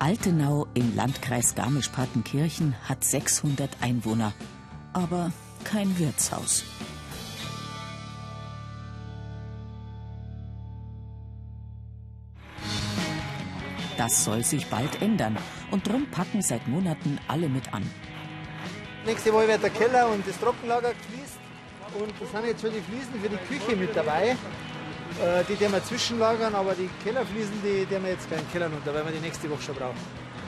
Altenau im Landkreis Garmisch-Partenkirchen hat 600 Einwohner, aber kein Wirtshaus. Das soll sich bald ändern und drum packen seit Monaten alle mit an. Nächste Woche wird der Keller und das Trockenlager gefliest und da sind jetzt schon die Fliesen für die Küche mit dabei. Äh, die werden wir zwischenlagern, aber die Kellerfliesen, die, die wir jetzt keinen Keller runter, weil wir die nächste Woche schon brauchen.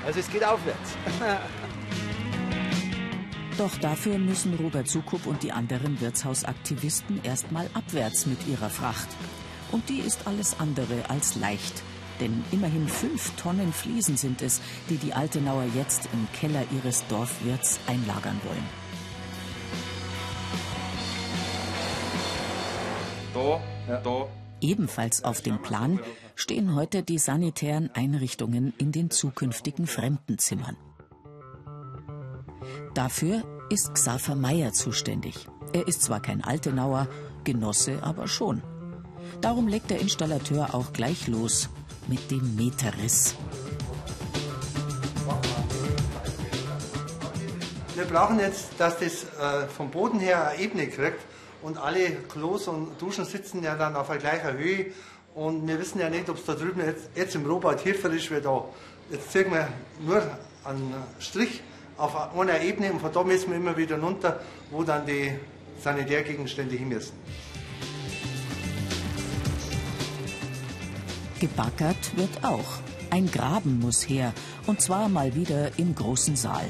Also es geht aufwärts. Doch dafür müssen Robert Sukup und die anderen Wirtshausaktivisten erstmal abwärts mit ihrer Fracht. Und die ist alles andere als leicht. Denn immerhin fünf Tonnen Fliesen sind es, die die Altenauer jetzt im Keller ihres Dorfwirts einlagern wollen. Da, da. Ebenfalls auf dem Plan stehen heute die sanitären Einrichtungen in den zukünftigen Fremdenzimmern. Dafür ist Xaver Meyer zuständig. Er ist zwar kein Altenauer, Genosse aber schon. Darum legt der Installateur auch gleich los mit dem Meterriss. Wir brauchen jetzt, dass das äh, vom Boden her eine Ebene kriegt und alle Klos und Duschen sitzen ja dann auf einer gleichen Höhe und wir wissen ja nicht, ob es da drüben jetzt, jetzt im tiefer ist wie da. Jetzt ziehen wir nur einen Strich auf einer Ebene und von da müssen wir immer wieder runter, wo dann die Sanitärgegenstände hin müssen. Gebackert wird auch. Ein Graben muss her, und zwar mal wieder im großen Saal.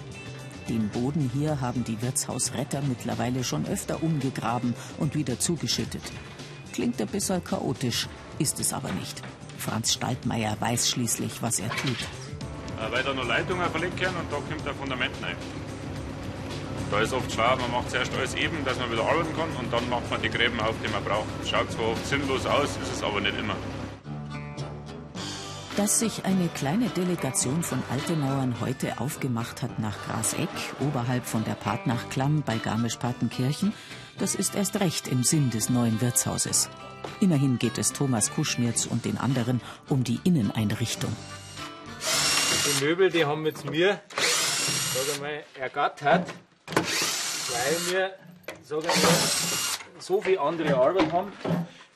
Den Boden hier haben die Wirtshausretter mittlerweile schon öfter umgegraben und wieder zugeschüttet. Klingt ein bisschen chaotisch, ist es aber nicht. Franz Staltmeier weiß schließlich, was er tut. Äh, weil da noch Leitungen verlegt werden und da kommt der Fundament rein. Da ist oft schwer, man macht zuerst alles eben, dass man wieder arbeiten kann und dann macht man die Gräben auf, die man braucht. Schaut zwar oft sinnlos aus, ist es aber nicht immer. Dass sich eine kleine Delegation von Altenauern heute aufgemacht hat nach Graseck, oberhalb von der Partnachklamm bei Garmisch-Partenkirchen, das ist erst recht im Sinn des neuen Wirtshauses. Immerhin geht es Thomas Kuschnitz und den anderen um die Inneneinrichtung. Die Möbel, die haben jetzt mir, sag mal, ergattert, weil wir, sag mal, so viel andere Arbeit haben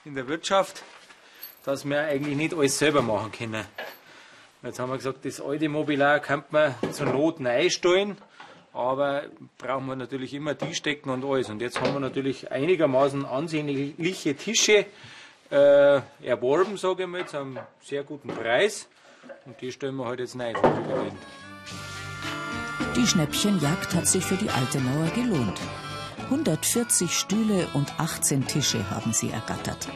in der Wirtschaft dass wir eigentlich nicht alles selber machen können. Jetzt haben wir gesagt, das alte Mobiliar kann man zur Not einstellen, aber brauchen wir natürlich immer die stecken und alles. Und jetzt haben wir natürlich einigermaßen ansehnliche Tische äh, erworben, sage ich mal, zu einem sehr guten Preis. Und die stellen wir halt jetzt vom Die Schnäppchenjagd hat sich für die Altenauer gelohnt. 140 Stühle und 18 Tische haben sie ergattert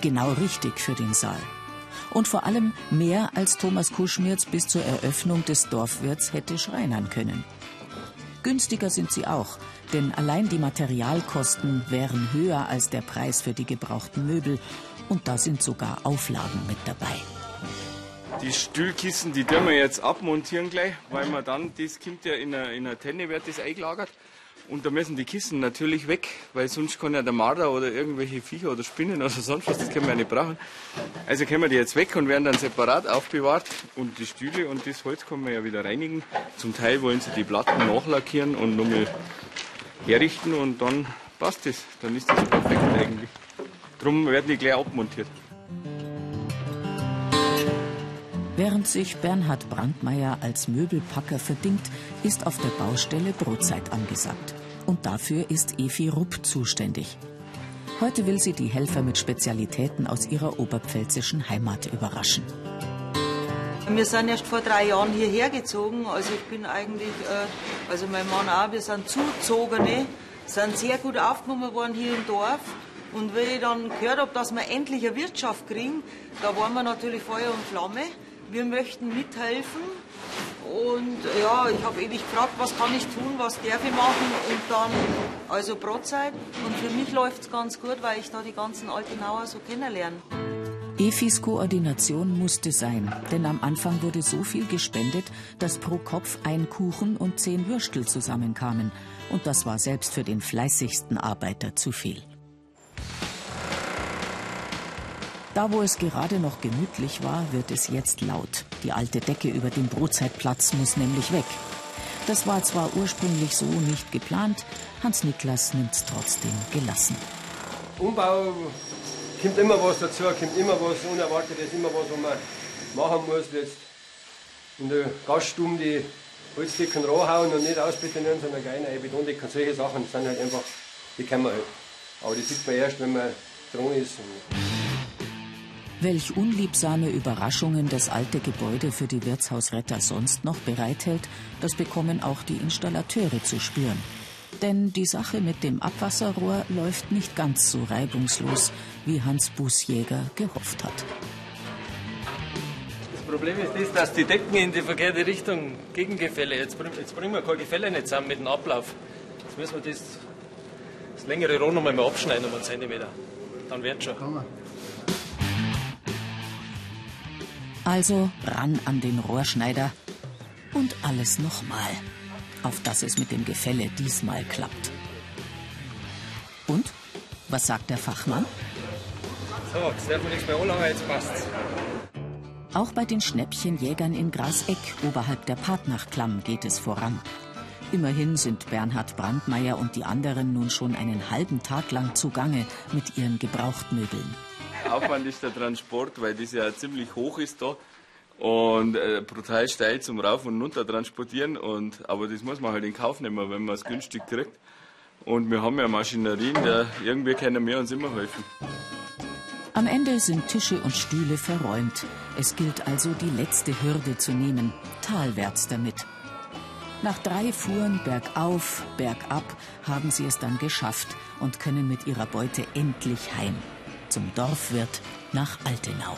genau richtig für den Saal. Und vor allem mehr als Thomas Kuschmirz bis zur Eröffnung des Dorfwirts hätte schreinern können. Günstiger sind sie auch, denn allein die Materialkosten wären höher als der Preis für die gebrauchten Möbel und da sind sogar Auflagen mit dabei. Die Stühlkissen, die dürfen wir jetzt abmontieren gleich, weil man dann, das kommt ja in einer, in einer Tenne, wird das eingelagert. Und da müssen die Kissen natürlich weg, weil sonst kann ja der Marder oder irgendwelche Viecher oder Spinnen oder sonst was, das können wir ja nicht brauchen. Also können wir die jetzt weg und werden dann separat aufbewahrt. Und die Stühle und das Holz kann man ja wieder reinigen. Zum Teil wollen sie die Platten nachlackieren und nochmal herrichten und dann passt es. Dann ist das perfekt eigentlich. Darum werden die gleich abmontiert. Während sich Bernhard Brandmeier als Möbelpacker verdingt, ist auf der Baustelle Brotzeit angesagt. Und dafür ist Efi Rupp zuständig. Heute will sie die Helfer mit Spezialitäten aus ihrer oberpfälzischen Heimat überraschen. Wir sind erst vor drei Jahren hierher gezogen. Also ich bin eigentlich, äh, also mein Mann auch, wir sind Zuzogene, sind sehr gut aufgenommen worden hier im Dorf. Und wie ich dann gehört habe, dass wir endlich eine Wirtschaft kriegen, da waren wir natürlich Feuer und Flamme. Wir möchten mithelfen und ja, ich habe ewig gefragt, was kann ich tun, was darf ich machen und dann also Brotzeit. Und für mich läuft es ganz gut, weil ich da die ganzen Altenauer so kennenlerne. Efis Koordination musste sein, denn am Anfang wurde so viel gespendet, dass pro Kopf ein Kuchen und zehn Würstel zusammenkamen. Und das war selbst für den fleißigsten Arbeiter zu viel. Da, wo es gerade noch gemütlich war, wird es jetzt laut. Die alte Decke über dem Brotzeitplatz muss nämlich weg. Das war zwar ursprünglich so nicht geplant, Hans Niklas nimmt's trotzdem gelassen. Umbau kommt immer was dazu, kommt immer was Unerwartetes, immer was, was man machen muss. Jetzt in der Gaststube die Holzdecken ranhauen und nicht ausbetonieren, sondern eine Betondecken. Solche Sachen sind halt einfach, die kennen wir halt. Aber die sieht man erst, wenn man dran ist. Welch unliebsame Überraschungen das alte Gebäude für die Wirtshausretter sonst noch bereithält, das bekommen auch die Installateure zu spüren. Denn die Sache mit dem Abwasserrohr läuft nicht ganz so reibungslos, wie Hans Busjäger gehofft hat. Das Problem ist das, dass die Decken in die verkehrte Richtung Gegengefälle, jetzt, jetzt bringen wir kein Gefälle nicht zusammen mit dem Ablauf. Jetzt müssen wir das, das längere Rohr noch mal abschneiden um einen Zentimeter. Dann wird schon. Also ran an den Rohrschneider und alles nochmal, auf dass es mit dem Gefälle diesmal klappt. Und? Was sagt der Fachmann? So, jetzt darf nichts mehr anlangen, jetzt passt's. Auch bei den Schnäppchenjägern in Graseck oberhalb der Partnachklamm geht es voran. Immerhin sind Bernhard Brandmeier und die anderen nun schon einen halben Tag lang zugange mit ihren Gebrauchtmöbeln. Aufwand ist der Transport, weil das ja ziemlich hoch ist da und äh, brutal steil zum Rauf und runter transportieren. Und, aber das muss man halt in Kauf nehmen, wenn man es günstig kriegt. Und wir haben ja Maschinerien, da irgendwie können wir uns immer helfen. Am Ende sind Tische und Stühle verräumt. Es gilt also, die letzte Hürde zu nehmen, talwärts damit. Nach drei Fuhren bergauf, bergab haben sie es dann geschafft und können mit ihrer Beute endlich heim. Zum Dorfwirt nach Altenau.